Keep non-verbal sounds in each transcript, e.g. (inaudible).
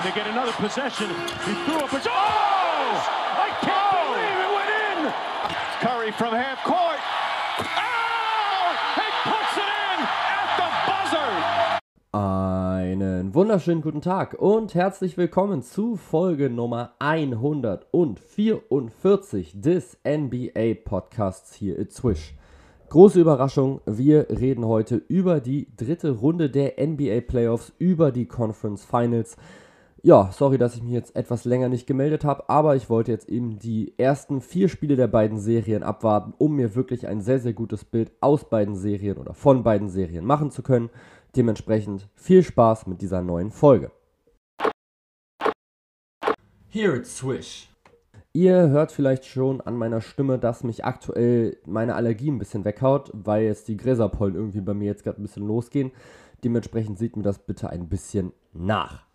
And they get another possession. He threw up a... Oh! I can't oh! believe it went in! Curry from half court. Oh! He puts it in at the buzzer! Einen wunderschönen guten Tag und herzlich willkommen zu Folge Nummer 144 des NBA Podcasts hier at Swish. Große Überraschung, wir reden heute über die dritte Runde der NBA Playoffs, über die Conference Finals. Ja, sorry, dass ich mich jetzt etwas länger nicht gemeldet habe, aber ich wollte jetzt eben die ersten vier Spiele der beiden Serien abwarten, um mir wirklich ein sehr, sehr gutes Bild aus beiden Serien oder von beiden Serien machen zu können. Dementsprechend viel Spaß mit dieser neuen Folge. Here it's Swish. Ihr hört vielleicht schon an meiner Stimme, dass mich aktuell meine Allergie ein bisschen weghaut, weil jetzt die Gräserpollen irgendwie bei mir jetzt gerade ein bisschen losgehen. Dementsprechend seht mir das bitte ein bisschen nach.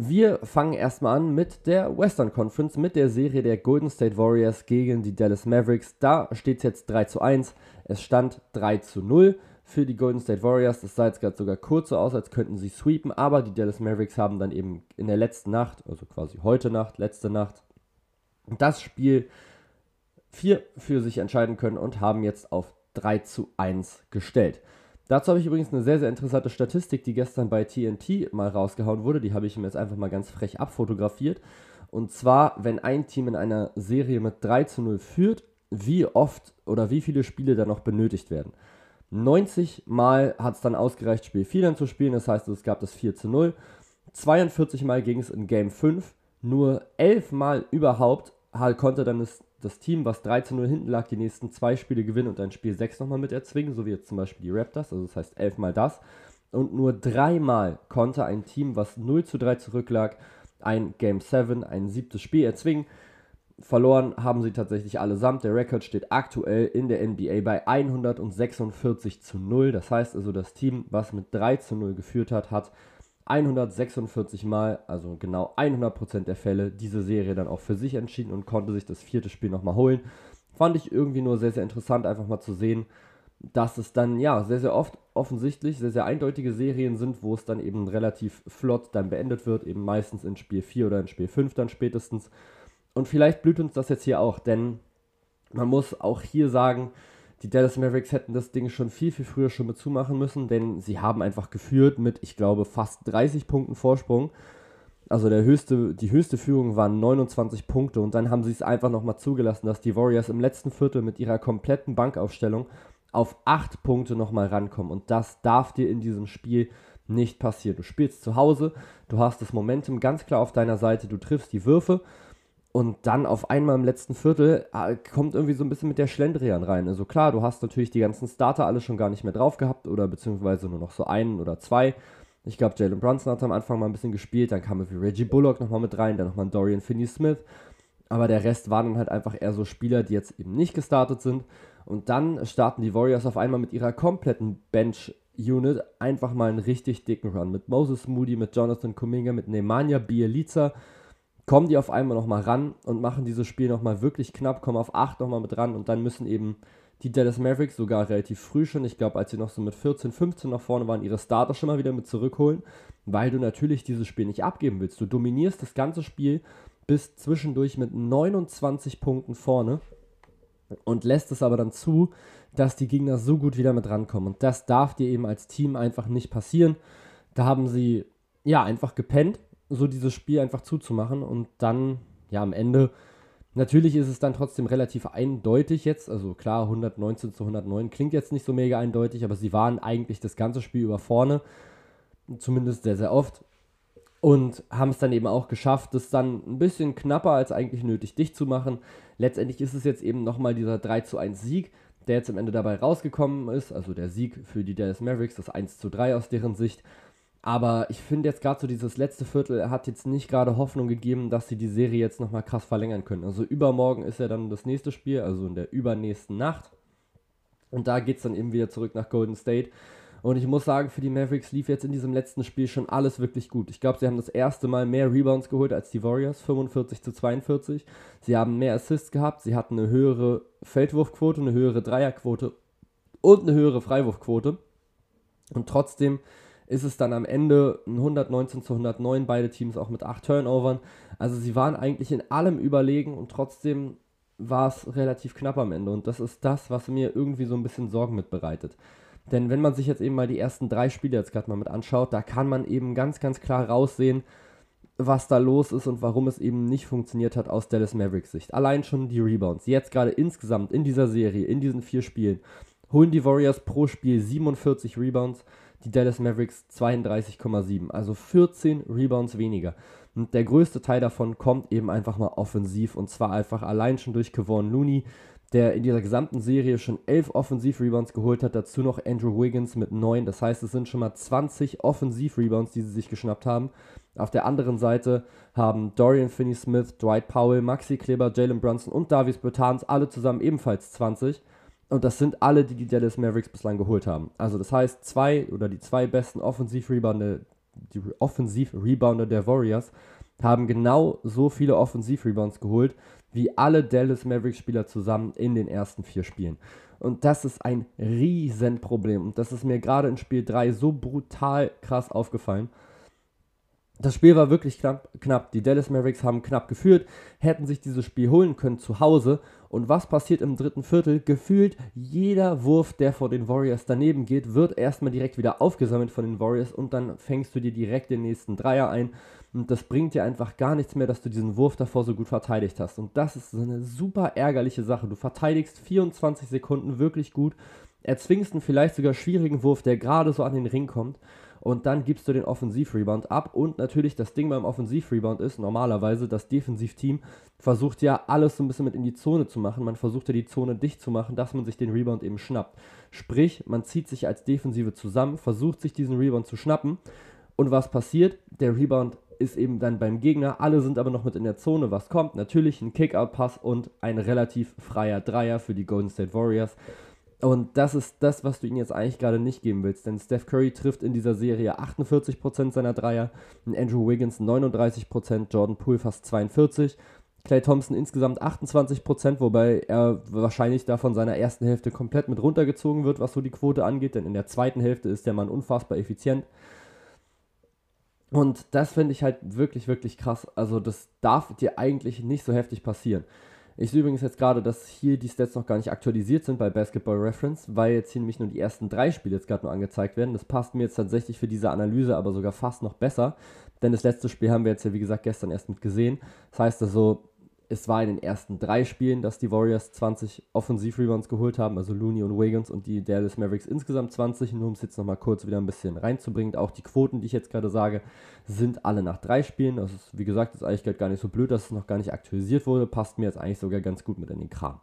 Wir fangen erstmal an mit der Western Conference, mit der Serie der Golden State Warriors gegen die Dallas Mavericks. Da steht es jetzt 3 zu 1. Es stand 3 zu 0 für die Golden State Warriors. Das sah jetzt gerade sogar kurz so aus, als könnten sie sweepen, aber die Dallas Mavericks haben dann eben in der letzten Nacht, also quasi heute Nacht, letzte Nacht, das Spiel 4 für sich entscheiden können und haben jetzt auf 3 zu 1 gestellt. Dazu habe ich übrigens eine sehr, sehr interessante Statistik, die gestern bei TNT mal rausgehauen wurde. Die habe ich mir jetzt einfach mal ganz frech abfotografiert. Und zwar, wenn ein Team in einer Serie mit 3 zu 0 führt, wie oft oder wie viele Spiele da noch benötigt werden. 90 Mal hat es dann ausgereicht, Spiel 4 dann zu spielen, das heißt, es gab das 4 zu 0. 42 Mal ging es in Game 5, nur 11 Mal überhaupt halt konnte dann das, das Team, was 13-0 hinten lag, die nächsten zwei Spiele gewinnen und dann Spiel 6 nochmal mit erzwingen, so wie jetzt zum Beispiel die Raptors, also das heißt 11 Mal das. Und nur dreimal konnte ein Team, was 0 zu 3 zurücklag, ein Game 7, ein siebtes Spiel erzwingen. Verloren haben sie tatsächlich allesamt. Der Rekord steht aktuell in der NBA bei 146 zu 0. Das heißt also, das Team, was mit 3 zu 0 geführt hat, hat 146 Mal, also genau 100% der Fälle, diese Serie dann auch für sich entschieden und konnte sich das vierte Spiel nochmal holen. Fand ich irgendwie nur sehr, sehr interessant, einfach mal zu sehen, dass es dann ja sehr, sehr oft offensichtlich sehr, sehr eindeutige Serien sind, wo es dann eben relativ flott dann beendet wird, eben meistens in Spiel 4 oder in Spiel 5 dann spätestens. Und vielleicht blüht uns das jetzt hier auch, denn man muss auch hier sagen, die Dallas Mavericks hätten das Ding schon viel, viel früher schon mit zumachen müssen, denn sie haben einfach geführt mit, ich glaube, fast 30 Punkten Vorsprung. Also der höchste, die höchste Führung waren 29 Punkte und dann haben sie es einfach nochmal zugelassen, dass die Warriors im letzten Viertel mit ihrer kompletten Bankaufstellung auf 8 Punkte nochmal rankommen. Und das darf dir in diesem Spiel nicht passieren. Du spielst zu Hause, du hast das Momentum ganz klar auf deiner Seite, du triffst die Würfe und dann auf einmal im letzten Viertel äh, kommt irgendwie so ein bisschen mit der Schlendrian rein. Also klar, du hast natürlich die ganzen Starter alle schon gar nicht mehr drauf gehabt oder beziehungsweise nur noch so einen oder zwei. Ich glaube, Jalen Brunson hat am Anfang mal ein bisschen gespielt, dann kam irgendwie Reggie Bullock nochmal mit rein, dann nochmal Dorian Finney-Smith. Aber der Rest waren dann halt einfach eher so Spieler, die jetzt eben nicht gestartet sind. Und dann starten die Warriors auf einmal mit ihrer kompletten Bench-Unit einfach mal einen richtig dicken Run. Mit Moses Moody, mit Jonathan Kuminga, mit Nemanja Bielica kommen die auf einmal nochmal ran und machen dieses Spiel nochmal wirklich knapp, kommen auf 8 nochmal mit ran und dann müssen eben die Dallas Mavericks sogar relativ früh schon, ich glaube, als sie noch so mit 14, 15 nach vorne waren, ihre Starter schon mal wieder mit zurückholen, weil du natürlich dieses Spiel nicht abgeben willst. Du dominierst das ganze Spiel bis zwischendurch mit 29 Punkten vorne und lässt es aber dann zu, dass die Gegner so gut wieder mit rankommen. Und das darf dir eben als Team einfach nicht passieren. Da haben sie ja einfach gepennt so dieses Spiel einfach zuzumachen und dann, ja, am Ende, natürlich ist es dann trotzdem relativ eindeutig jetzt, also klar, 119 zu 109 klingt jetzt nicht so mega eindeutig, aber sie waren eigentlich das ganze Spiel über vorne, zumindest sehr, sehr oft und haben es dann eben auch geschafft, das dann ein bisschen knapper als eigentlich nötig dicht zu machen. Letztendlich ist es jetzt eben nochmal dieser 3 zu 1 Sieg, der jetzt am Ende dabei rausgekommen ist, also der Sieg für die Dallas Mavericks, das 1 zu 3 aus deren Sicht. Aber ich finde jetzt gerade so dieses letzte Viertel hat jetzt nicht gerade Hoffnung gegeben, dass sie die Serie jetzt nochmal krass verlängern können. Also übermorgen ist ja dann das nächste Spiel, also in der übernächsten Nacht. Und da geht es dann eben wieder zurück nach Golden State. Und ich muss sagen, für die Mavericks lief jetzt in diesem letzten Spiel schon alles wirklich gut. Ich glaube, sie haben das erste Mal mehr Rebounds geholt als die Warriors, 45 zu 42. Sie haben mehr Assists gehabt, sie hatten eine höhere Feldwurfquote, eine höhere Dreierquote und eine höhere Freiwurfquote. Und trotzdem ist es dann am Ende ein 119 zu 109, beide Teams auch mit 8 Turnovern. Also sie waren eigentlich in allem überlegen und trotzdem war es relativ knapp am Ende. Und das ist das, was mir irgendwie so ein bisschen Sorgen mit bereitet. Denn wenn man sich jetzt eben mal die ersten drei Spiele jetzt gerade mal mit anschaut, da kann man eben ganz, ganz klar raussehen, was da los ist und warum es eben nicht funktioniert hat aus Dallas Mavericks Sicht. Allein schon die Rebounds. Jetzt gerade insgesamt in dieser Serie, in diesen vier Spielen, holen die Warriors pro Spiel 47 Rebounds, die Dallas Mavericks 32,7. Also 14 Rebounds weniger. Und der größte Teil davon kommt eben einfach mal offensiv und zwar einfach allein schon durch Kevon Looney, der in dieser gesamten Serie schon 11 Offensiv-Rebounds geholt hat, dazu noch Andrew Wiggins mit 9. Das heißt, es sind schon mal 20 Offensiv-Rebounds, die sie sich geschnappt haben. Auf der anderen Seite haben Dorian Finney-Smith, Dwight Powell, Maxi Kleber, Jalen Brunson und Davis Bertans alle zusammen ebenfalls 20. Und das sind alle, die die Dallas Mavericks bislang geholt haben. Also das heißt, zwei oder die zwei besten Offensiv-Rebounder, die Offensiv-Rebounder der Warriors haben genau so viele Offensiv-Rebounds geholt, wie alle Dallas Mavericks-Spieler zusammen in den ersten vier Spielen. Und das ist ein Riesenproblem. Und das ist mir gerade in Spiel 3 so brutal krass aufgefallen das Spiel war wirklich knapp, knapp. Die Dallas Mavericks haben knapp geführt, hätten sich dieses Spiel holen können zu Hause. Und was passiert im dritten Viertel? Gefühlt jeder Wurf, der vor den Warriors daneben geht, wird erstmal direkt wieder aufgesammelt von den Warriors und dann fängst du dir direkt den nächsten Dreier ein. Und das bringt dir einfach gar nichts mehr, dass du diesen Wurf davor so gut verteidigt hast. Und das ist so eine super ärgerliche Sache. Du verteidigst 24 Sekunden wirklich gut, erzwingst einen vielleicht sogar schwierigen Wurf, der gerade so an den Ring kommt und dann gibst du den Offensiv-Rebound ab. Und natürlich das Ding beim Offensiv-Rebound ist normalerweise, das Defensivteam versucht ja alles so ein bisschen mit in die Zone zu machen. Man versucht ja die Zone dicht zu machen, dass man sich den Rebound eben schnappt. Sprich, man zieht sich als Defensive zusammen, versucht sich diesen Rebound zu schnappen. Und was passiert? Der Rebound ist eben dann beim Gegner. Alle sind aber noch mit in der Zone. Was kommt? Natürlich ein Kick-Out-Pass und ein relativ freier Dreier für die Golden State Warriors. Und das ist das, was du ihnen jetzt eigentlich gerade nicht geben willst. Denn Steph Curry trifft in dieser Serie 48% seiner Dreier, Andrew Wiggins 39%, Jordan Poole fast 42%, Clay Thompson insgesamt 28%, wobei er wahrscheinlich da von seiner ersten Hälfte komplett mit runtergezogen wird, was so die Quote angeht. Denn in der zweiten Hälfte ist der Mann unfassbar effizient. Und das finde ich halt wirklich, wirklich krass. Also das darf dir eigentlich nicht so heftig passieren. Ich sehe übrigens jetzt gerade, dass hier die Stats noch gar nicht aktualisiert sind bei Basketball Reference, weil jetzt hier nämlich nur die ersten drei Spiele jetzt gerade nur angezeigt werden. Das passt mir jetzt tatsächlich für diese Analyse aber sogar fast noch besser, denn das letzte Spiel haben wir jetzt ja wie gesagt gestern erst mit gesehen. Das heißt also, es war in den ersten drei Spielen, dass die Warriors 20 Offensiv-Rebounds geholt haben, also Looney und Wiggins und die Dallas Mavericks insgesamt 20. Nur um es jetzt nochmal kurz wieder ein bisschen reinzubringen. Auch die Quoten, die ich jetzt gerade sage, sind alle nach drei Spielen. Das ist, wie gesagt, ist eigentlich gar nicht so blöd, dass es noch gar nicht aktualisiert wurde. Passt mir jetzt eigentlich sogar ganz gut mit in den Kram.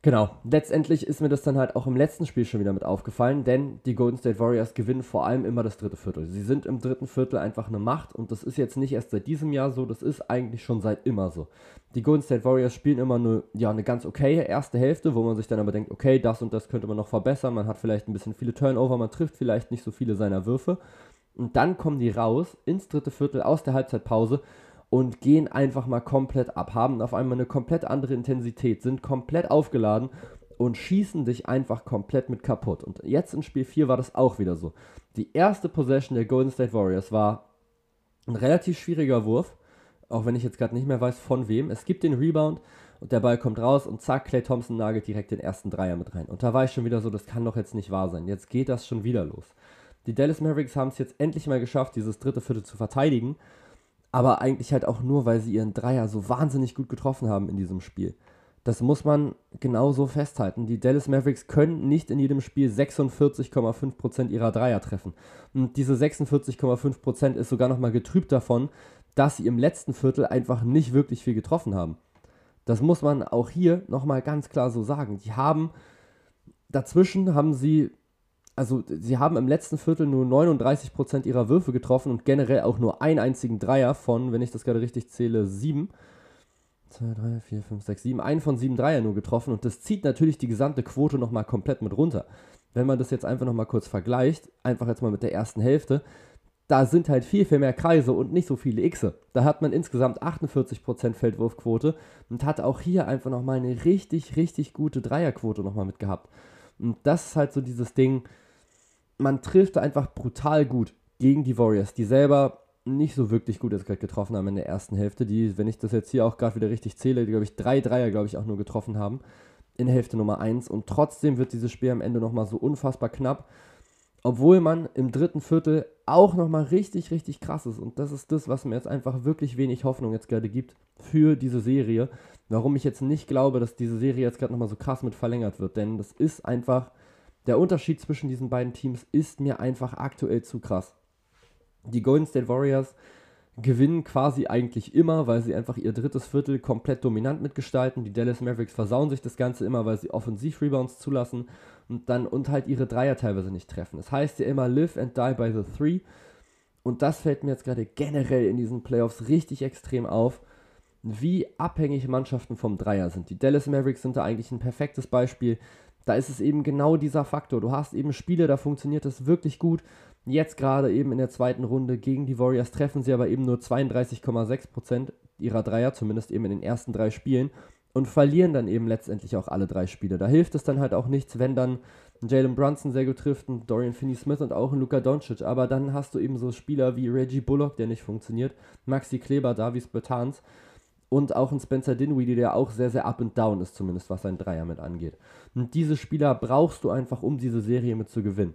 Genau, letztendlich ist mir das dann halt auch im letzten Spiel schon wieder mit aufgefallen, denn die Golden State Warriors gewinnen vor allem immer das dritte Viertel. Sie sind im dritten Viertel einfach eine Macht und das ist jetzt nicht erst seit diesem Jahr so, das ist eigentlich schon seit immer so. Die Golden State Warriors spielen immer eine, ja, eine ganz okay erste Hälfte, wo man sich dann aber denkt, okay, das und das könnte man noch verbessern, man hat vielleicht ein bisschen viele Turnover, man trifft vielleicht nicht so viele seiner Würfe und dann kommen die raus ins dritte Viertel aus der Halbzeitpause und gehen einfach mal komplett ab, haben auf einmal eine komplett andere Intensität, sind komplett aufgeladen und schießen dich einfach komplett mit kaputt. Und jetzt in Spiel 4 war das auch wieder so. Die erste Possession der Golden State Warriors war ein relativ schwieriger Wurf, auch wenn ich jetzt gerade nicht mehr weiß von wem. Es gibt den Rebound und der Ball kommt raus und zack, Clay Thompson nagelt direkt den ersten Dreier mit rein. Und da war ich schon wieder so, das kann doch jetzt nicht wahr sein. Jetzt geht das schon wieder los. Die Dallas Mavericks haben es jetzt endlich mal geschafft, dieses dritte Viertel zu verteidigen aber eigentlich halt auch nur, weil sie ihren Dreier so wahnsinnig gut getroffen haben in diesem Spiel. Das muss man genauso festhalten. Die Dallas Mavericks können nicht in jedem Spiel 46,5% ihrer Dreier treffen. Und diese 46,5% ist sogar nochmal getrübt davon, dass sie im letzten Viertel einfach nicht wirklich viel getroffen haben. Das muss man auch hier nochmal ganz klar so sagen. Die haben dazwischen haben sie also sie haben im letzten Viertel nur 39% ihrer Würfe getroffen und generell auch nur einen einzigen Dreier von, wenn ich das gerade richtig zähle, sieben. 2, 3, 4, 5, 6, 7. Einen von sieben Dreier nur getroffen und das zieht natürlich die gesamte Quote nochmal komplett mit runter. Wenn man das jetzt einfach nochmal kurz vergleicht, einfach jetzt mal mit der ersten Hälfte, da sind halt viel, viel mehr Kreise und nicht so viele Xe. Da hat man insgesamt 48% Feldwurfquote und hat auch hier einfach nochmal eine richtig, richtig gute Dreierquote nochmal mit gehabt. Und das ist halt so dieses Ding, man trifft einfach brutal gut gegen die Warriors, die selber nicht so wirklich gut jetzt gerade getroffen haben in der ersten Hälfte. Die, wenn ich das jetzt hier auch gerade wieder richtig zähle, die, glaube ich, drei Dreier, glaube ich, auch nur getroffen haben in Hälfte Nummer 1. Und trotzdem wird dieses Spiel am Ende nochmal so unfassbar knapp. Obwohl man im dritten Viertel auch nochmal richtig, richtig krass ist. Und das ist das, was mir jetzt einfach wirklich wenig Hoffnung jetzt gerade gibt für diese Serie. Warum ich jetzt nicht glaube, dass diese Serie jetzt gerade nochmal so krass mit verlängert wird. Denn das ist einfach, der Unterschied zwischen diesen beiden Teams ist mir einfach aktuell zu krass. Die Golden State Warriors gewinnen quasi eigentlich immer, weil sie einfach ihr drittes Viertel komplett dominant mitgestalten. Die Dallas Mavericks versauen sich das Ganze immer, weil sie Offensiv-Rebounds zulassen und dann und halt ihre Dreier teilweise nicht treffen. Das heißt ja immer live and die by the three. Und das fällt mir jetzt gerade generell in diesen Playoffs richtig extrem auf, wie abhängig Mannschaften vom Dreier sind. Die Dallas Mavericks sind da eigentlich ein perfektes Beispiel. Da ist es eben genau dieser Faktor. Du hast eben Spiele, da funktioniert das wirklich gut Jetzt gerade eben in der zweiten Runde gegen die Warriors treffen sie aber eben nur 32,6% ihrer Dreier, zumindest eben in den ersten drei Spielen, und verlieren dann eben letztendlich auch alle drei Spiele. Da hilft es dann halt auch nichts, wenn dann Jalen Brunson sehr gut trifft, ein Dorian Finney-Smith und auch ein Luka Doncic. Aber dann hast du eben so Spieler wie Reggie Bullock, der nicht funktioniert, Maxi Kleber, Davis Bertans und auch ein Spencer Dinwiddie, der auch sehr, sehr up and down ist, zumindest was sein Dreier mit angeht. Und diese Spieler brauchst du einfach, um diese Serie mit zu gewinnen.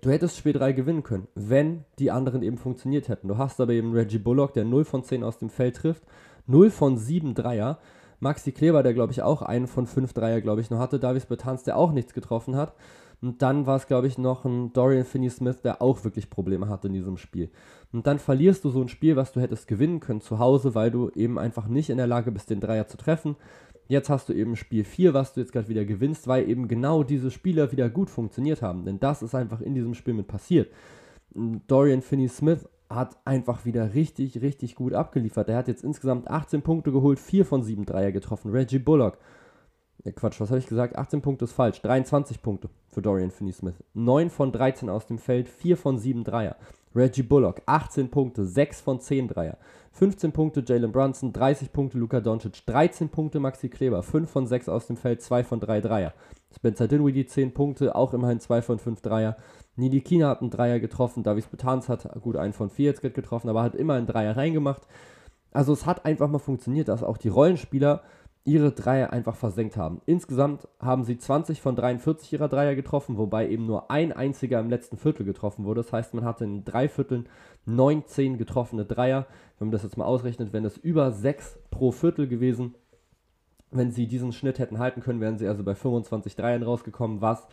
Du hättest Spiel 3 gewinnen können, wenn die anderen eben funktioniert hätten. Du hast aber eben Reggie Bullock, der 0 von 10 aus dem Feld trifft, 0 von 7 Dreier. Maxi Kleber, der glaube ich auch einen von 5 Dreier, glaube ich, noch hatte. Davis Bertans, der auch nichts getroffen hat. Und dann war es, glaube ich, noch ein Dorian Finney-Smith, der auch wirklich Probleme hatte in diesem Spiel. Und dann verlierst du so ein Spiel, was du hättest gewinnen können zu Hause, weil du eben einfach nicht in der Lage bist, den Dreier zu treffen. Jetzt hast du eben Spiel 4, was du jetzt gerade wieder gewinnst, weil eben genau diese Spieler wieder gut funktioniert haben. Denn das ist einfach in diesem Spiel mit passiert. Dorian Finney-Smith hat einfach wieder richtig, richtig gut abgeliefert. Er hat jetzt insgesamt 18 Punkte geholt, 4 von 7 Dreier getroffen. Reggie Bullock, Quatsch, was habe ich gesagt? 18 Punkte ist falsch. 23 Punkte für Dorian Finney-Smith. 9 von 13 aus dem Feld, 4 von 7 Dreier. Reggie Bullock, 18 Punkte, 6 von 10 Dreier. 15 Punkte Jalen Brunson, 30 Punkte Luka Doncic, 13 Punkte Maxi Kleber, 5 von 6 aus dem Feld, 2 von 3 Dreier. Spencer Dinwiddie 10 Punkte, auch immerhin 2 von 5 Dreier. Nili Kina hat einen Dreier getroffen, Davis Betans hat gut einen von 4 jetzt getroffen, aber hat immer einen Dreier reingemacht. Also es hat einfach mal funktioniert, dass auch die Rollenspieler ihre Dreier einfach versenkt haben. Insgesamt haben sie 20 von 43 ihrer Dreier getroffen, wobei eben nur ein einziger im letzten Viertel getroffen wurde. Das heißt, man hatte in drei Vierteln 19 getroffene Dreier. Wenn man das jetzt mal ausrechnet, wären das über 6 pro Viertel gewesen. Wenn sie diesen Schnitt hätten halten können, wären sie also bei 25 Dreiern rausgekommen, was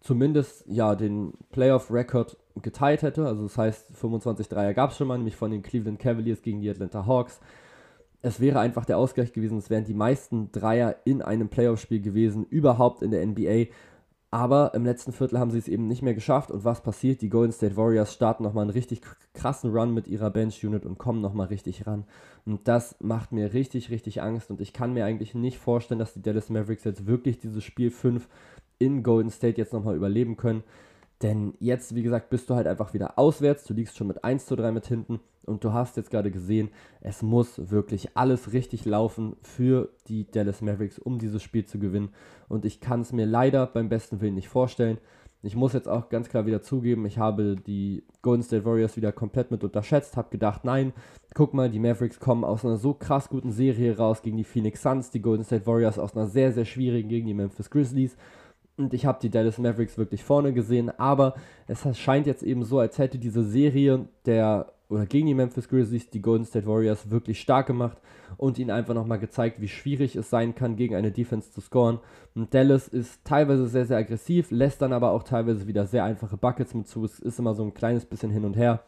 zumindest ja den Playoff-Record geteilt hätte. Also das heißt, 25 Dreier gab es schon mal, nämlich von den Cleveland Cavaliers gegen die Atlanta Hawks es wäre einfach der Ausgleich gewesen. Es wären die meisten Dreier in einem Playoff-Spiel gewesen, überhaupt in der NBA. Aber im letzten Viertel haben sie es eben nicht mehr geschafft. Und was passiert? Die Golden State Warriors starten nochmal einen richtig krassen Run mit ihrer Bench-Unit und kommen nochmal richtig ran. Und das macht mir richtig, richtig Angst. Und ich kann mir eigentlich nicht vorstellen, dass die Dallas Mavericks jetzt wirklich dieses Spiel 5 in Golden State jetzt nochmal überleben können. Denn jetzt, wie gesagt, bist du halt einfach wieder auswärts. Du liegst schon mit 1 zu 3 mit hinten. Und du hast jetzt gerade gesehen, es muss wirklich alles richtig laufen für die Dallas Mavericks, um dieses Spiel zu gewinnen. Und ich kann es mir leider beim besten Willen nicht vorstellen. Ich muss jetzt auch ganz klar wieder zugeben, ich habe die Golden State Warriors wieder komplett mit unterschätzt, habe gedacht, nein, guck mal, die Mavericks kommen aus einer so krass guten Serie raus gegen die Phoenix Suns, die Golden State Warriors aus einer sehr, sehr schwierigen gegen die Memphis Grizzlies. Und ich habe die Dallas Mavericks wirklich vorne gesehen, aber es scheint jetzt eben so, als hätte diese Serie der oder gegen die Memphis Grizzlies die Golden State Warriors wirklich stark gemacht und ihnen einfach nochmal gezeigt, wie schwierig es sein kann, gegen eine Defense zu scoren. Und Dallas ist teilweise sehr, sehr aggressiv, lässt dann aber auch teilweise wieder sehr einfache Buckets mit zu. Es ist immer so ein kleines bisschen hin und her.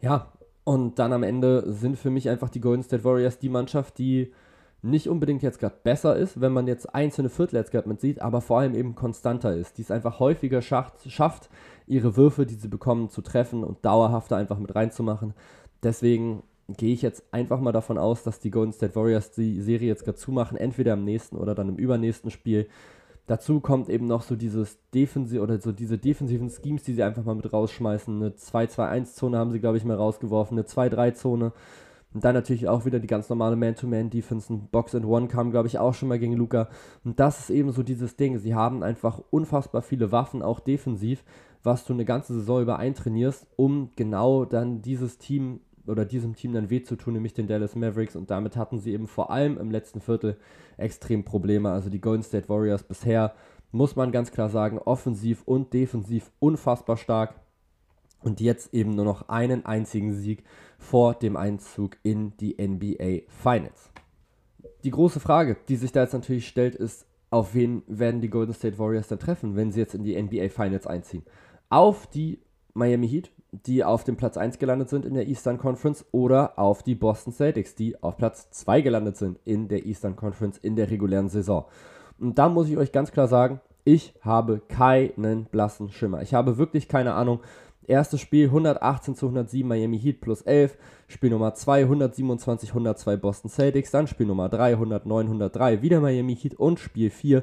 Ja, und dann am Ende sind für mich einfach die Golden State Warriors die Mannschaft, die nicht unbedingt jetzt gerade besser ist, wenn man jetzt einzelne Viertel jetzt gerade mit sieht, aber vor allem eben konstanter ist, die es einfach häufiger schafft, schafft, ihre Würfe, die sie bekommen, zu treffen und dauerhafter einfach mit reinzumachen. Deswegen gehe ich jetzt einfach mal davon aus, dass die Golden State Warriors die Serie jetzt gerade zumachen, entweder im nächsten oder dann im übernächsten Spiel. Dazu kommt eben noch so dieses Defensiv oder so diese defensiven Schemes, die sie einfach mal mit rausschmeißen. Eine 2-2-1-Zone haben sie, glaube ich, mal rausgeworfen, eine 2-3-Zone Und dann natürlich auch wieder die ganz normale Man-to-Man-Defense. Ein Box and One kam, glaube ich, auch schon mal gegen Luca. Und das ist eben so dieses Ding. Sie haben einfach unfassbar viele Waffen, auch defensiv, was du eine ganze Saison über eintrainierst, um genau dann dieses Team oder diesem Team dann weh zu tun, nämlich den Dallas Mavericks. Und damit hatten sie eben vor allem im letzten Viertel extrem Probleme. Also die Golden State Warriors bisher, muss man ganz klar sagen, offensiv und defensiv unfassbar stark. Und jetzt eben nur noch einen einzigen Sieg vor dem Einzug in die NBA Finals. Die große Frage, die sich da jetzt natürlich stellt, ist, auf wen werden die Golden State Warriors dann treffen, wenn sie jetzt in die NBA Finals einziehen? Auf die Miami Heat, die auf dem Platz 1 gelandet sind in der Eastern Conference, oder auf die Boston Celtics, die auf Platz 2 gelandet sind in der Eastern Conference in der regulären Saison. Und da muss ich euch ganz klar sagen, ich habe keinen blassen Schimmer. Ich habe wirklich keine Ahnung, Erstes Spiel 118 zu 107 Miami Heat plus 11. Spiel Nummer 2 127 102 Boston Celtics. Dann Spiel Nummer 3 109 103 wieder Miami Heat. Und Spiel 4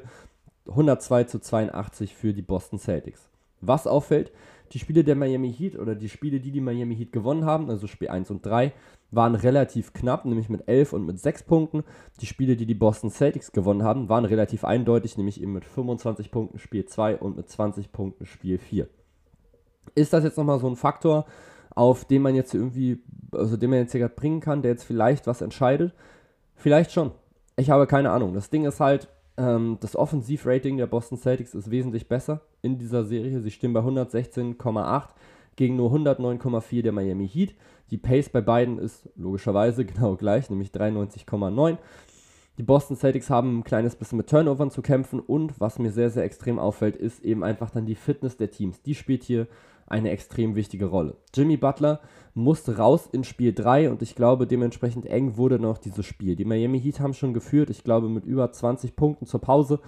102 zu 82 für die Boston Celtics. Was auffällt, die Spiele der Miami Heat oder die Spiele, die die Miami Heat gewonnen haben, also Spiel 1 und 3, waren relativ knapp, nämlich mit 11 und mit 6 Punkten. Die Spiele, die die Boston Celtics gewonnen haben, waren relativ eindeutig, nämlich eben mit 25 Punkten Spiel 2 und mit 20 Punkten Spiel 4. Ist das jetzt nochmal so ein Faktor, auf den man jetzt irgendwie, also den man jetzt hier gerade bringen kann, der jetzt vielleicht was entscheidet? Vielleicht schon. Ich habe keine Ahnung. Das Ding ist halt, ähm, das Offensivrating der Boston Celtics ist wesentlich besser in dieser Serie. Sie stehen bei 116,8 gegen nur 109,4 der Miami Heat. Die Pace bei beiden ist logischerweise (laughs) genau gleich, nämlich 93,9. Die Boston Celtics haben ein kleines bisschen mit Turnovern zu kämpfen und was mir sehr, sehr extrem auffällt, ist eben einfach dann die Fitness der Teams. Die spielt hier eine extrem wichtige Rolle. Jimmy Butler musste raus in Spiel 3 und ich glaube, dementsprechend eng wurde noch dieses Spiel. Die Miami Heat haben schon geführt, ich glaube, mit über 20 Punkten zur Pause.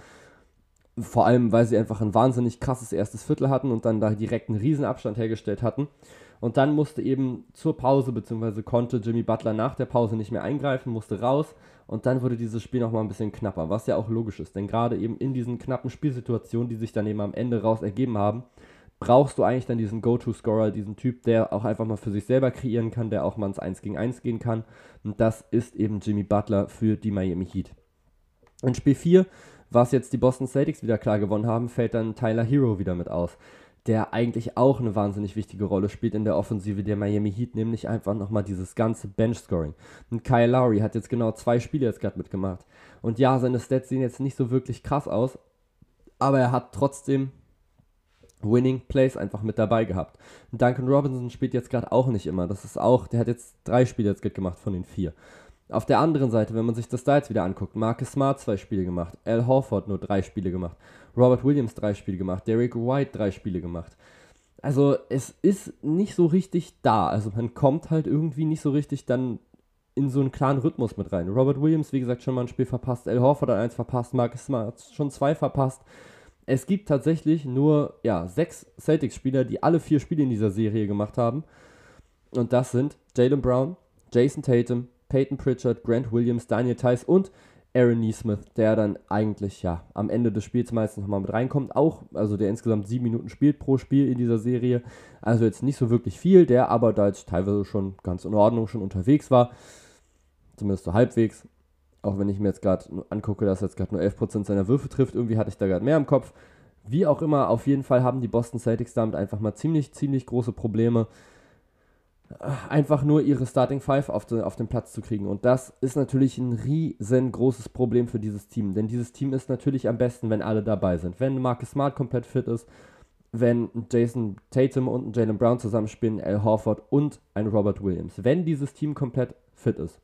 Vor allem, weil sie einfach ein wahnsinnig krasses erstes Viertel hatten und dann da direkt einen Riesenabstand hergestellt hatten. Und dann musste eben zur Pause, beziehungsweise konnte Jimmy Butler nach der Pause nicht mehr eingreifen, musste raus. Und dann wurde dieses Spiel nochmal ein bisschen knapper, was ja auch logisch ist. Denn gerade eben in diesen knappen Spielsituationen, die sich dann eben am Ende raus ergeben haben, brauchst du eigentlich dann diesen Go-To-Scorer, diesen Typ, der auch einfach mal für sich selber kreieren kann, der auch mal ins 1 gegen 1 gehen kann. Und das ist eben Jimmy Butler für die Miami Heat. In Spiel 4, was jetzt die Boston Celtics wieder klar gewonnen haben, fällt dann Tyler Hero wieder mit aus, der eigentlich auch eine wahnsinnig wichtige Rolle spielt in der Offensive der Miami Heat, nämlich einfach nochmal dieses ganze Bench-Scoring. Und Kyle Lowry hat jetzt genau zwei Spiele jetzt gerade mitgemacht. Und ja, seine Stats sehen jetzt nicht so wirklich krass aus, aber er hat trotzdem Winning Plays einfach mit dabei gehabt. Duncan Robinson spielt jetzt gerade auch nicht immer. Das ist auch, der hat jetzt drei Spiele jetzt gemacht von den vier. Auf der anderen Seite, wenn man sich das da jetzt wieder anguckt, Marcus Smart zwei Spiele gemacht, Al Horford nur drei Spiele gemacht, Robert Williams drei Spiele gemacht, Derek White drei Spiele gemacht. Also es ist nicht so richtig da. Also man kommt halt irgendwie nicht so richtig dann in so einen klaren Rhythmus mit rein. Robert Williams, wie gesagt, schon mal ein Spiel verpasst, Al Horford hat eins verpasst, Marcus Smart schon zwei verpasst es gibt tatsächlich nur ja, sechs Celtics-Spieler, die alle vier Spiele in dieser Serie gemacht haben. Und das sind Jalen Brown, Jason Tatum, Peyton Pritchard, Grant Williams, Daniel Tice und Aaron Neesmith, der dann eigentlich ja am Ende des Spiels meistens nochmal mit reinkommt. Auch, also der insgesamt sieben Minuten spielt pro Spiel in dieser Serie. Also jetzt nicht so wirklich viel, der aber da jetzt teilweise schon ganz in Ordnung schon unterwegs war. Zumindest so halbwegs. Auch wenn ich mir jetzt gerade angucke, dass er jetzt gerade nur 11% seiner Würfe trifft, irgendwie hatte ich da gerade mehr im Kopf. Wie auch immer, auf jeden Fall haben die Boston Celtics damit einfach mal ziemlich, ziemlich große Probleme, einfach nur ihre Starting Five auf, den, auf den Platz zu kriegen. Und das ist natürlich ein riesengroßes Problem für dieses Team. Denn dieses Team ist natürlich am besten, wenn alle dabei sind. Wenn Marcus Smart komplett fit ist, wenn Jason Tatum und Jalen Brown zusammenspielen, Al Horford und ein Robert Williams. Wenn dieses Team komplett fit ist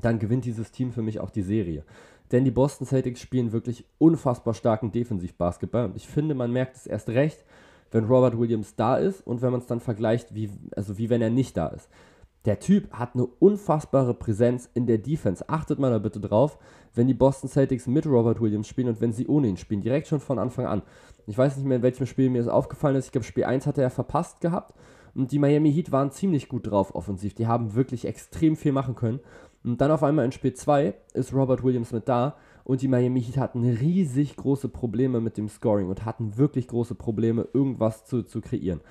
dann gewinnt dieses Team für mich auch die Serie. Denn die Boston Celtics spielen wirklich unfassbar starken Defensivbasketball und ich finde, man merkt es erst recht, wenn Robert Williams da ist und wenn man es dann vergleicht, wie, also wie wenn er nicht da ist. Der Typ hat eine unfassbare Präsenz in der Defense. Achtet mal da bitte drauf, wenn die Boston Celtics mit Robert Williams spielen und wenn sie ohne ihn spielen, direkt schon von Anfang an. Ich weiß nicht mehr, in welchem Spiel mir das aufgefallen ist. Ich glaube, Spiel 1 hatte er verpasst gehabt. Und die Miami Heat waren ziemlich gut drauf offensiv. Die haben wirklich extrem viel machen können. Und dann auf einmal in Spiel 2 ist Robert Williams mit da und die Miami Heat hatten riesig große Probleme mit dem Scoring und hatten wirklich große Probleme, irgendwas zu, zu kreieren.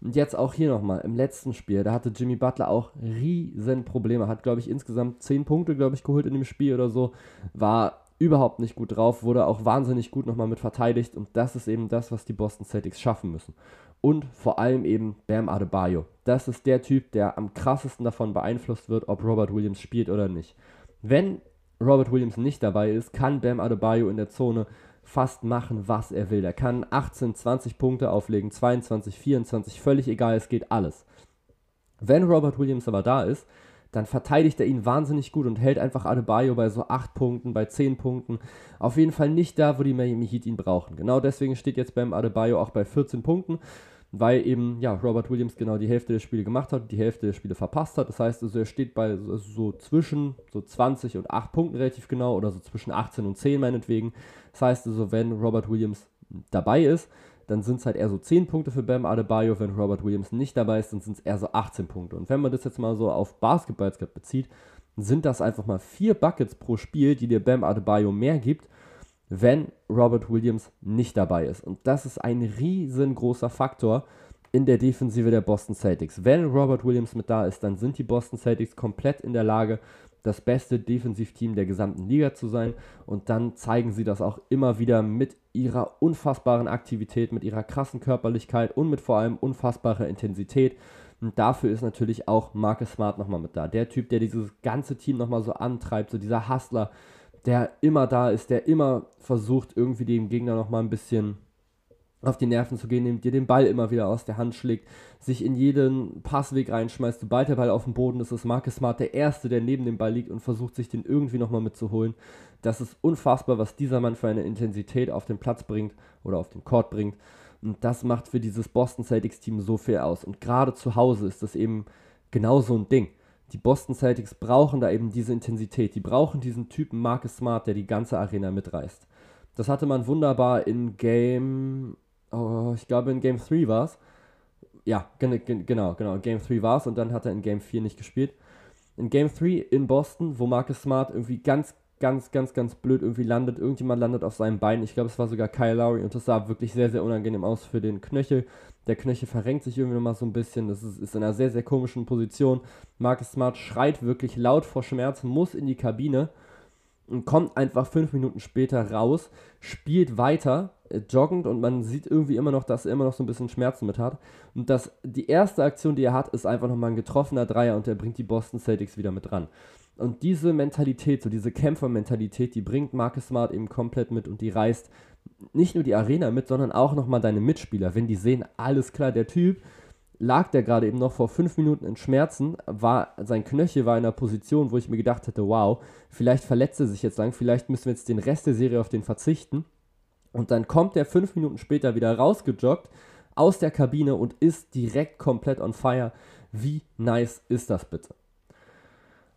Und jetzt auch hier nochmal, im letzten Spiel, da hatte Jimmy Butler auch riesen Probleme. Hat, glaube ich, insgesamt 10 Punkte, glaube ich, geholt in dem Spiel oder so. War überhaupt nicht gut drauf, wurde auch wahnsinnig gut nochmal mit verteidigt. Und das ist eben das, was die Boston Celtics schaffen müssen. Und vor allem eben Bam Adebayo. Das ist der Typ, der am krassesten davon beeinflusst wird, ob Robert Williams spielt oder nicht. Wenn Robert Williams nicht dabei ist, kann Bam Adebayo in der Zone fast machen, was er will. Er kann 18, 20 Punkte auflegen, 22, 24, völlig egal, es geht alles. Wenn Robert Williams aber da ist, dann verteidigt er ihn wahnsinnig gut und hält einfach Adebayo bei so 8 Punkten, bei 10 Punkten. Auf jeden Fall nicht da, wo die Miami Heat ihn brauchen. Genau deswegen steht jetzt Bam Adebayo auch bei 14 Punkten weil eben ja Robert Williams genau die Hälfte der Spiele gemacht hat, die Hälfte der Spiele verpasst hat. Das heißt also, er steht bei so, so zwischen so 20 und 8 Punkten relativ genau oder so zwischen 18 und 10 meinetwegen. Das heißt also, wenn Robert Williams dabei ist, dann sind es halt eher so 10 Punkte für Bam Adebayo. Wenn Robert Williams nicht dabei ist, dann sind es eher so 18 Punkte. Und wenn man das jetzt mal so auf Basketball bezieht, sind das einfach mal 4 Buckets pro Spiel, die dir Bam Adebayo mehr gibt wenn Robert Williams nicht dabei ist. Und das ist ein riesengroßer Faktor in der Defensive der Boston Celtics. Wenn Robert Williams mit da ist, dann sind die Boston Celtics komplett in der Lage, das beste Defensivteam der gesamten Liga zu sein. Und dann zeigen sie das auch immer wieder mit ihrer unfassbaren Aktivität, mit ihrer krassen Körperlichkeit und mit vor allem unfassbarer Intensität. Und dafür ist natürlich auch Marcus Smart nochmal mit da. Der Typ, der dieses ganze Team nochmal so antreibt, so dieser Hustler, der immer da ist, der immer versucht, irgendwie dem Gegner nochmal ein bisschen auf die Nerven zu gehen, dir den Ball immer wieder aus der Hand schlägt, sich in jeden Passweg reinschmeißt. Sobald der Ball auf dem Boden ist, ist Marcus Smart der Erste, der neben dem Ball liegt und versucht, sich den irgendwie nochmal mitzuholen. Das ist unfassbar, was dieser Mann für eine Intensität auf den Platz bringt oder auf den Court bringt. Und das macht für dieses Boston Celtics Team so viel aus. Und gerade zu Hause ist das eben genau so ein Ding die Boston Celtics brauchen da eben diese Intensität. Die brauchen diesen Typen Marcus Smart, der die ganze Arena mitreißt. Das hatte man wunderbar in Game, oh, ich glaube in Game 3 war es. Ja, genau, genau, Game 3 war es und dann hat er in Game 4 nicht gespielt. In Game 3 in Boston, wo Marcus Smart irgendwie ganz ganz, ganz, ganz blöd irgendwie landet. Irgendjemand landet auf seinem Bein. Ich glaube, es war sogar Kyle Lowry und das sah wirklich sehr, sehr unangenehm aus für den Knöchel. Der Knöchel verrenkt sich irgendwie nochmal so ein bisschen. Das ist, ist in einer sehr, sehr komischen Position. Marcus Smart schreit wirklich laut vor Schmerz, muss in die Kabine und kommt einfach fünf Minuten später raus, spielt weiter, äh, joggend und man sieht irgendwie immer noch, dass er immer noch so ein bisschen Schmerzen mit hat. Und das, die erste Aktion, die er hat, ist einfach nochmal ein getroffener Dreier und er bringt die Boston Celtics wieder mit ran. Und diese Mentalität, so diese Kämpfermentalität, die bringt Marcus Smart eben komplett mit und die reißt nicht nur die Arena mit, sondern auch nochmal deine Mitspieler. Wenn die sehen, alles klar, der Typ lag der gerade eben noch vor fünf Minuten in Schmerzen, war, sein Knöchel war in einer Position, wo ich mir gedacht hätte, wow, vielleicht verletzt er sich jetzt lang, vielleicht müssen wir jetzt den Rest der Serie auf den verzichten. Und dann kommt er fünf Minuten später wieder rausgejoggt aus der Kabine und ist direkt komplett on fire. Wie nice ist das bitte?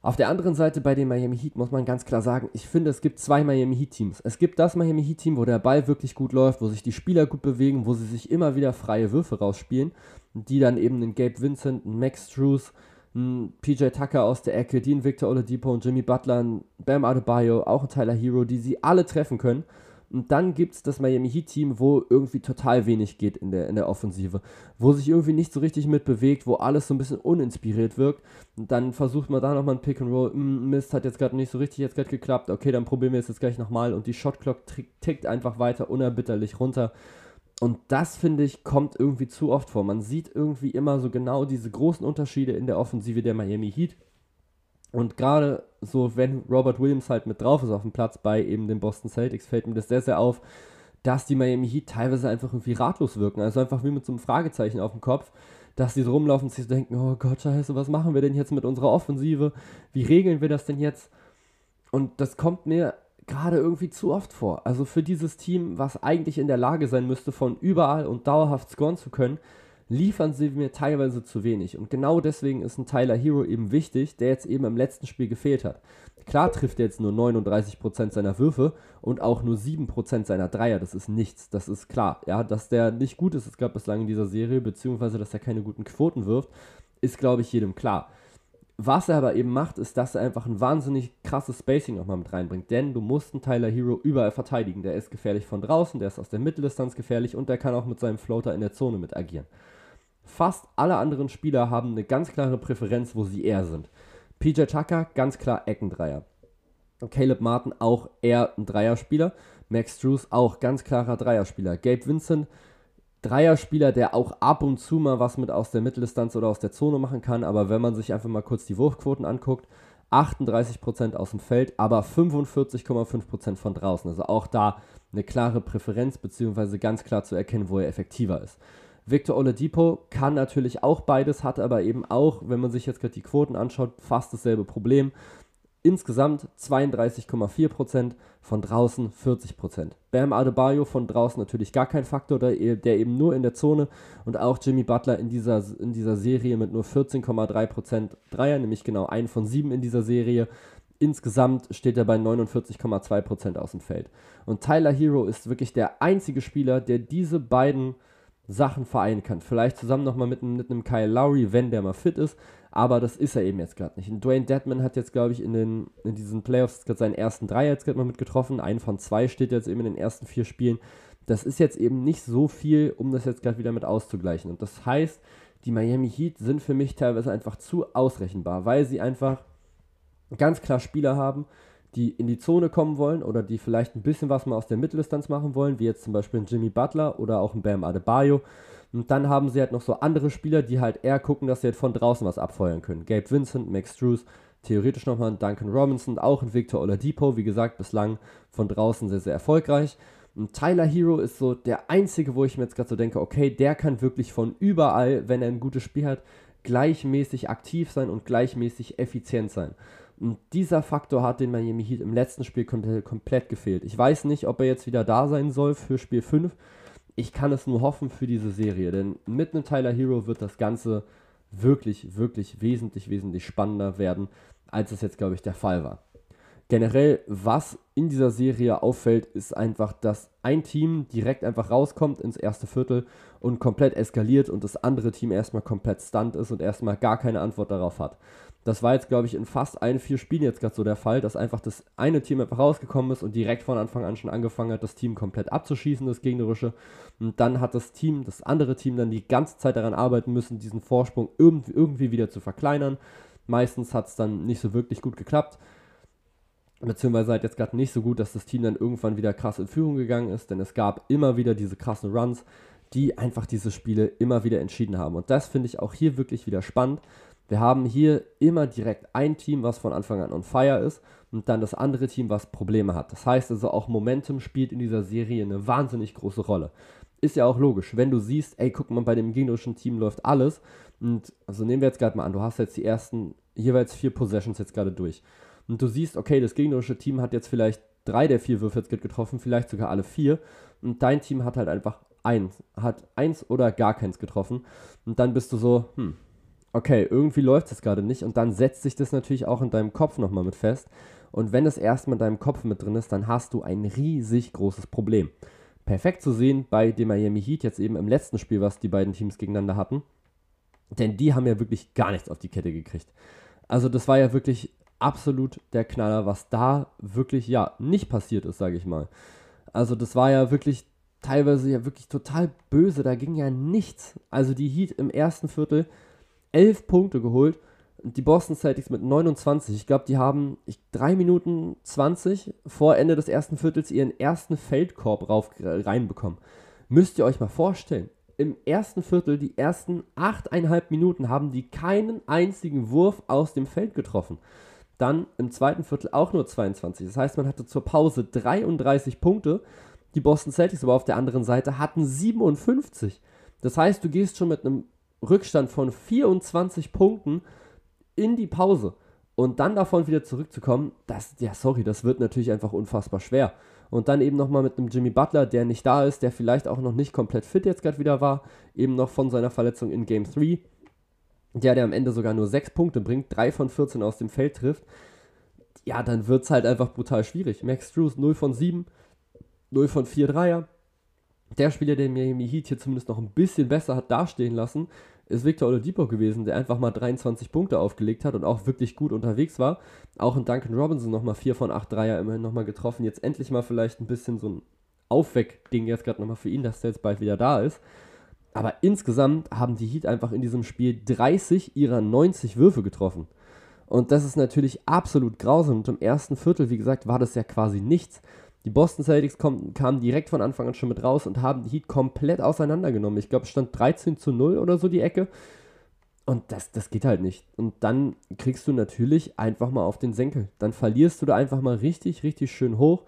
Auf der anderen Seite bei den Miami Heat muss man ganz klar sagen, ich finde, es gibt zwei Miami Heat Teams. Es gibt das Miami Heat Team, wo der Ball wirklich gut läuft, wo sich die Spieler gut bewegen, wo sie sich immer wieder freie Würfe rausspielen, die dann eben einen Gabe Vincent, einen Max Struess, einen PJ Tucker aus der Ecke, Dean Victor Oladipo und Jimmy Butler, einen Bam Adebayo, auch ein Tyler Hero, die sie alle treffen können und dann gibt es das Miami Heat Team, wo irgendwie total wenig geht in der, in der Offensive, wo sich irgendwie nicht so richtig mitbewegt, wo alles so ein bisschen uninspiriert wirkt. Und dann versucht man da nochmal ein Pick and Roll. Hm, Mist, hat jetzt gerade nicht so richtig jetzt gerade geklappt. Okay, dann probieren wir es jetzt gleich nochmal. Und die Shotclock tickt einfach weiter unerbitterlich runter. Und das, finde ich, kommt irgendwie zu oft vor. Man sieht irgendwie immer so genau diese großen Unterschiede in der Offensive der Miami Heat. Und gerade so, wenn Robert Williams halt mit drauf ist auf dem Platz bei eben den Boston Celtics, fällt mir das sehr, sehr auf, dass die Miami Heat teilweise einfach irgendwie ratlos wirken. Also einfach wie mit so einem Fragezeichen auf dem Kopf, dass die so rumlaufen und sich so denken, oh Gott, scheiße, was machen wir denn jetzt mit unserer Offensive? Wie regeln wir das denn jetzt? Und das kommt mir gerade irgendwie zu oft vor. Also für dieses Team, was eigentlich in der Lage sein müsste, von überall und dauerhaft scoren zu können, liefern sie mir teilweise zu wenig. Und genau deswegen ist ein Tyler Hero eben wichtig, der jetzt eben im letzten Spiel gefehlt hat. Klar trifft er jetzt nur 39% seiner Würfe und auch nur 7% seiner Dreier. Das ist nichts. Das ist klar. Ja, dass der nicht gut ist, es gab bislang in dieser Serie, beziehungsweise dass er keine guten Quoten wirft, ist, glaube ich, jedem klar. Was er aber eben macht, ist, dass er einfach ein wahnsinnig krasses Spacing nochmal mit reinbringt. Denn du musst einen Tyler Hero überall verteidigen. Der ist gefährlich von draußen, der ist aus der Mitteldistanz gefährlich und der kann auch mit seinem Floater in der Zone mit agieren. Fast alle anderen Spieler haben eine ganz klare Präferenz, wo sie eher sind. PJ Tucker, ganz klar Eckendreier. Caleb Martin auch eher ein Dreierspieler. Max Drews auch ganz klarer Dreierspieler. Gabe Vincent, Dreierspieler, der auch ab und zu mal was mit aus der Mitteldistanz oder aus der Zone machen kann. Aber wenn man sich einfach mal kurz die Wurfquoten anguckt, 38% aus dem Feld, aber 45,5% von draußen. Also auch da eine klare Präferenz, beziehungsweise ganz klar zu erkennen, wo er effektiver ist. Victor Oladipo kann natürlich auch beides, hat aber eben auch, wenn man sich jetzt gerade die Quoten anschaut, fast dasselbe Problem. Insgesamt 32,4%, von draußen 40%. Bam Adebayo von draußen natürlich gar kein Faktor, der, eben nur in der Zone und auch Jimmy Butler in dieser, in dieser Serie mit nur 14,3% Dreier, nämlich genau ein von sieben in dieser Serie. Insgesamt steht er bei 49,2% aus dem Feld. Und Tyler Hero ist wirklich der einzige Spieler, der diese beiden Sachen vereinen kann. Vielleicht zusammen nochmal mit, mit einem Kyle Lowry, wenn der mal fit ist. Aber das ist er eben jetzt gerade nicht. Und Dwayne Deadman hat jetzt, glaube ich, in, den, in diesen Playoffs gerade seinen ersten Dreier jetzt gerade mal mitgetroffen. Einen von zwei steht jetzt eben in den ersten vier Spielen. Das ist jetzt eben nicht so viel, um das jetzt gerade wieder mit auszugleichen. Und das heißt, die Miami Heat sind für mich teilweise einfach zu ausrechenbar, weil sie einfach ganz klar Spieler haben, die in die Zone kommen wollen oder die vielleicht ein bisschen was mal aus der Mitteldistanz machen wollen, wie jetzt zum Beispiel ein Jimmy Butler oder auch ein Bam Adebayo. Und dann haben sie halt noch so andere Spieler, die halt eher gucken, dass sie halt von draußen was abfeuern können. Gabe Vincent, Max Drews, theoretisch nochmal ein Duncan Robinson, auch ein Victor Oladipo, wie gesagt, bislang von draußen sehr, sehr erfolgreich. Und Tyler Hero ist so der einzige, wo ich mir jetzt gerade so denke, okay, der kann wirklich von überall, wenn er ein gutes Spiel hat, gleichmäßig aktiv sein und gleichmäßig effizient sein. Und dieser Faktor hat den Miami Heat im letzten Spiel komplett gefehlt. Ich weiß nicht, ob er jetzt wieder da sein soll für Spiel 5. Ich kann es nur hoffen für diese Serie, denn mit einem Tyler Hero wird das Ganze wirklich, wirklich wesentlich, wesentlich spannender werden, als es jetzt, glaube ich, der Fall war. Generell, was in dieser Serie auffällt, ist einfach, dass ein Team direkt einfach rauskommt ins erste Viertel und komplett eskaliert und das andere Team erstmal komplett stunt ist und erstmal gar keine Antwort darauf hat. Das war jetzt, glaube ich, in fast allen vier Spielen jetzt gerade so der Fall, dass einfach das eine Team einfach rausgekommen ist und direkt von Anfang an schon angefangen hat, das Team komplett abzuschießen, das gegnerische. Und dann hat das Team, das andere Team, dann die ganze Zeit daran arbeiten müssen, diesen Vorsprung irgendwie, irgendwie wieder zu verkleinern. Meistens hat es dann nicht so wirklich gut geklappt. Beziehungsweise halt jetzt gerade nicht so gut, dass das Team dann irgendwann wieder krass in Führung gegangen ist, denn es gab immer wieder diese krassen Runs, die einfach diese Spiele immer wieder entschieden haben. Und das finde ich auch hier wirklich wieder spannend, wir haben hier immer direkt ein Team, was von Anfang an on fire ist und dann das andere Team, was Probleme hat. Das heißt also auch Momentum spielt in dieser Serie eine wahnsinnig große Rolle. Ist ja auch logisch, wenn du siehst, ey, guck mal, bei dem gegnerischen Team läuft alles und also nehmen wir jetzt gerade mal an, du hast jetzt die ersten jeweils vier Possessions jetzt gerade durch und du siehst, okay, das gegnerische Team hat jetzt vielleicht drei der vier Würfe jetzt getroffen, vielleicht sogar alle vier und dein Team hat halt einfach eins, hat eins oder gar keins getroffen und dann bist du so, hm, okay, irgendwie läuft es gerade nicht und dann setzt sich das natürlich auch in deinem Kopf nochmal mit fest. Und wenn es erstmal in deinem Kopf mit drin ist, dann hast du ein riesig großes Problem. Perfekt zu sehen bei dem Miami Heat jetzt eben im letzten Spiel, was die beiden Teams gegeneinander hatten. Denn die haben ja wirklich gar nichts auf die Kette gekriegt. Also das war ja wirklich absolut der Knaller, was da wirklich ja nicht passiert ist, sage ich mal. Also das war ja wirklich teilweise ja wirklich total böse, da ging ja nichts. Also die Heat im ersten Viertel 11 Punkte geholt. Die Boston Celtics mit 29. Ich glaube, die haben ich, 3 Minuten 20 vor Ende des ersten Viertels ihren ersten Feldkorb rauf, reinbekommen. Müsst ihr euch mal vorstellen. Im ersten Viertel, die ersten 8,5 Minuten, haben die keinen einzigen Wurf aus dem Feld getroffen. Dann im zweiten Viertel auch nur 22. Das heißt, man hatte zur Pause 33 Punkte. Die Boston Celtics aber auf der anderen Seite hatten 57. Das heißt, du gehst schon mit einem Rückstand von 24 Punkten in die Pause und dann davon wieder zurückzukommen, das, ja, sorry, das wird natürlich einfach unfassbar schwer. Und dann eben nochmal mit einem Jimmy Butler, der nicht da ist, der vielleicht auch noch nicht komplett fit jetzt gerade wieder war, eben noch von seiner Verletzung in Game 3, der, der am Ende sogar nur 6 Punkte bringt, 3 von 14 aus dem Feld trifft, ja, dann wird es halt einfach brutal schwierig. Max Drews 0 von 7, 0 von 4 Dreier, der Spieler, der Miami Heat hier zumindest noch ein bisschen besser hat dastehen lassen, ist Victor Oladipo gewesen, der einfach mal 23 Punkte aufgelegt hat und auch wirklich gut unterwegs war. Auch in Duncan Robinson nochmal 4 von 8 Dreier immerhin nochmal getroffen. Jetzt endlich mal vielleicht ein bisschen so ein Aufweckding jetzt gerade nochmal für ihn, dass der jetzt bald wieder da ist. Aber insgesamt haben die Heat einfach in diesem Spiel 30 ihrer 90 Würfe getroffen. Und das ist natürlich absolut grausam. Und im ersten Viertel, wie gesagt, war das ja quasi nichts. Die Boston Celtics kom- kamen direkt von Anfang an schon mit raus und haben die Heat komplett auseinandergenommen. Ich glaube, es stand 13 zu 0 oder so die Ecke. Und das, das geht halt nicht. Und dann kriegst du natürlich einfach mal auf den Senkel. Dann verlierst du da einfach mal richtig, richtig schön hoch.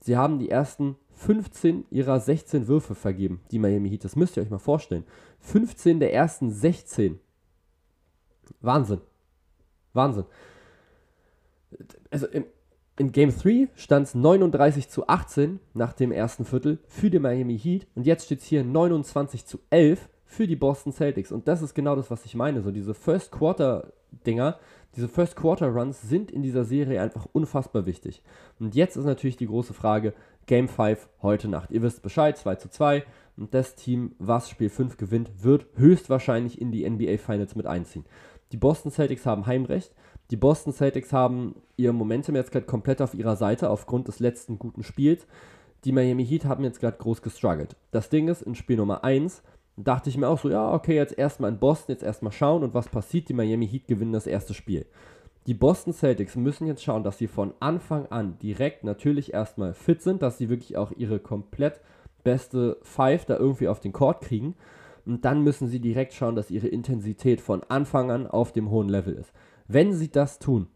Sie haben die ersten 15 ihrer 16 Würfe vergeben, die Miami Heat. Das müsst ihr euch mal vorstellen. 15 der ersten 16. Wahnsinn. Wahnsinn. Also im, in Game 3 stand es 39 zu 18 nach dem ersten Viertel für die Miami Heat und jetzt steht es hier 29 zu 11 für die Boston Celtics. Und das ist genau das, was ich meine. So diese First Quarter Dinger, diese First Quarter Runs sind in dieser Serie einfach unfassbar wichtig. Und jetzt ist natürlich die große Frage, Game 5 heute Nacht. Ihr wisst Bescheid, 2 zu 2. Und das Team, was Spiel 5 gewinnt, wird höchstwahrscheinlich in die NBA Finals mit einziehen. Die Boston Celtics haben Heimrecht. Die Boston Celtics haben ihr Momentum jetzt gerade komplett auf ihrer Seite aufgrund des letzten guten Spiels. Die Miami Heat haben jetzt gerade groß gestruggelt. Das Ding ist, in Spiel Nummer 1 dachte ich mir auch so, ja, okay, jetzt erstmal in Boston, jetzt erstmal schauen und was passiert. Die Miami Heat gewinnen das erste Spiel. Die Boston Celtics müssen jetzt schauen, dass sie von Anfang an direkt natürlich erstmal fit sind, dass sie wirklich auch ihre komplett beste Five da irgendwie auf den Court kriegen. Und dann müssen sie direkt schauen, dass ihre Intensität von Anfang an auf dem hohen Level ist. Wenn sie das tun,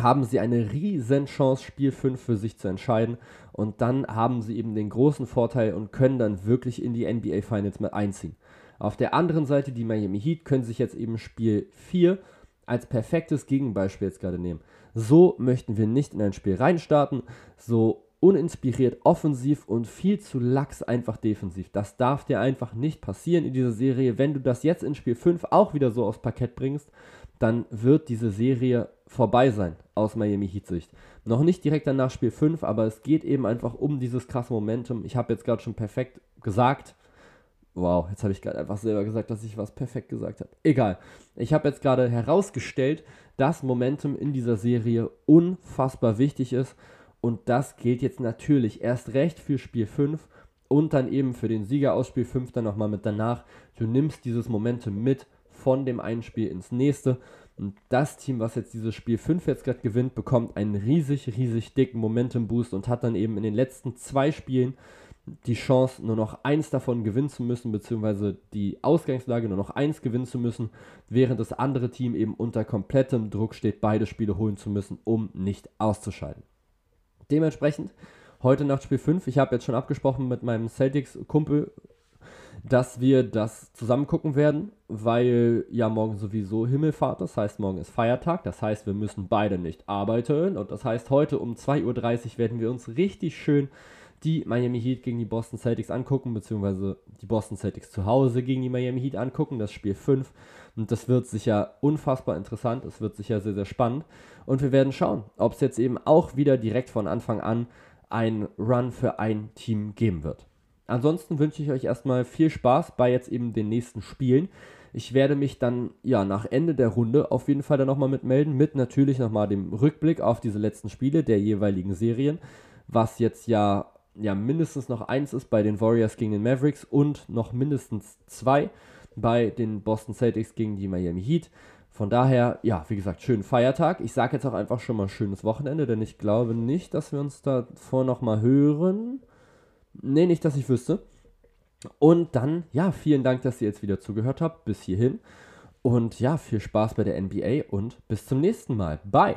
haben sie eine riesen Chance, Spiel 5 für sich zu entscheiden. Und dann haben sie eben den großen Vorteil und können dann wirklich in die NBA Finals mit einziehen. Auf der anderen Seite, die Miami Heat können sich jetzt eben Spiel 4 als perfektes Gegenbeispiel jetzt gerade nehmen. So möchten wir nicht in ein Spiel reinstarten, so uninspiriert offensiv und viel zu lax einfach defensiv. Das darf dir einfach nicht passieren in dieser Serie. Wenn du das jetzt in Spiel 5 auch wieder so aufs Parkett bringst, dann wird diese Serie vorbei sein aus Miami Heat Sicht. Noch nicht direkt danach Spiel 5, aber es geht eben einfach um dieses krasse Momentum. Ich habe jetzt gerade schon perfekt gesagt. Wow, jetzt habe ich gerade einfach selber gesagt, dass ich was perfekt gesagt habe. Egal. Ich habe jetzt gerade herausgestellt, dass Momentum in dieser Serie unfassbar wichtig ist. Und das gilt jetzt natürlich erst recht für Spiel 5 und dann eben für den Sieger aus Spiel 5 dann nochmal mit danach. Du nimmst dieses Momentum mit von dem einen Spiel ins nächste. Und das Team, was jetzt dieses Spiel 5 jetzt gerade gewinnt, bekommt einen riesig, riesig dicken Momentum-Boost und hat dann eben in den letzten zwei Spielen die Chance, nur noch eins davon gewinnen zu müssen, beziehungsweise die Ausgangslage nur noch eins gewinnen zu müssen, während das andere Team eben unter komplettem Druck steht, beide Spiele holen zu müssen, um nicht auszuscheiden. Dementsprechend heute Nacht Spiel 5. Ich habe jetzt schon abgesprochen mit meinem Celtics-Kumpel dass wir das zusammen gucken werden, weil ja morgen sowieso Himmelfahrt das heißt morgen ist Feiertag, das heißt wir müssen beide nicht arbeiten und das heißt heute um 2.30 Uhr werden wir uns richtig schön die Miami Heat gegen die Boston Celtics angucken, beziehungsweise die Boston Celtics zu Hause gegen die Miami Heat angucken, das Spiel 5. Und das wird sicher unfassbar interessant, es wird sicher sehr, sehr spannend. Und wir werden schauen, ob es jetzt eben auch wieder direkt von Anfang an ein Run für ein Team geben wird. Ansonsten wünsche ich euch erstmal viel Spaß bei jetzt eben den nächsten Spielen. Ich werde mich dann ja nach Ende der Runde auf jeden Fall dann nochmal mitmelden, mit natürlich nochmal dem Rückblick auf diese letzten Spiele der jeweiligen Serien, was jetzt ja, ja mindestens noch eins ist bei den Warriors gegen den Mavericks und noch mindestens zwei bei den Boston Celtics gegen die Miami Heat. Von daher, ja, wie gesagt, schönen Feiertag. Ich sage jetzt auch einfach schon mal schönes Wochenende, denn ich glaube nicht, dass wir uns davor nochmal hören. Nee, nicht, dass ich wüsste. Und dann, ja, vielen Dank, dass ihr jetzt wieder zugehört habt. Bis hierhin. Und ja, viel Spaß bei der NBA und bis zum nächsten Mal. Bye.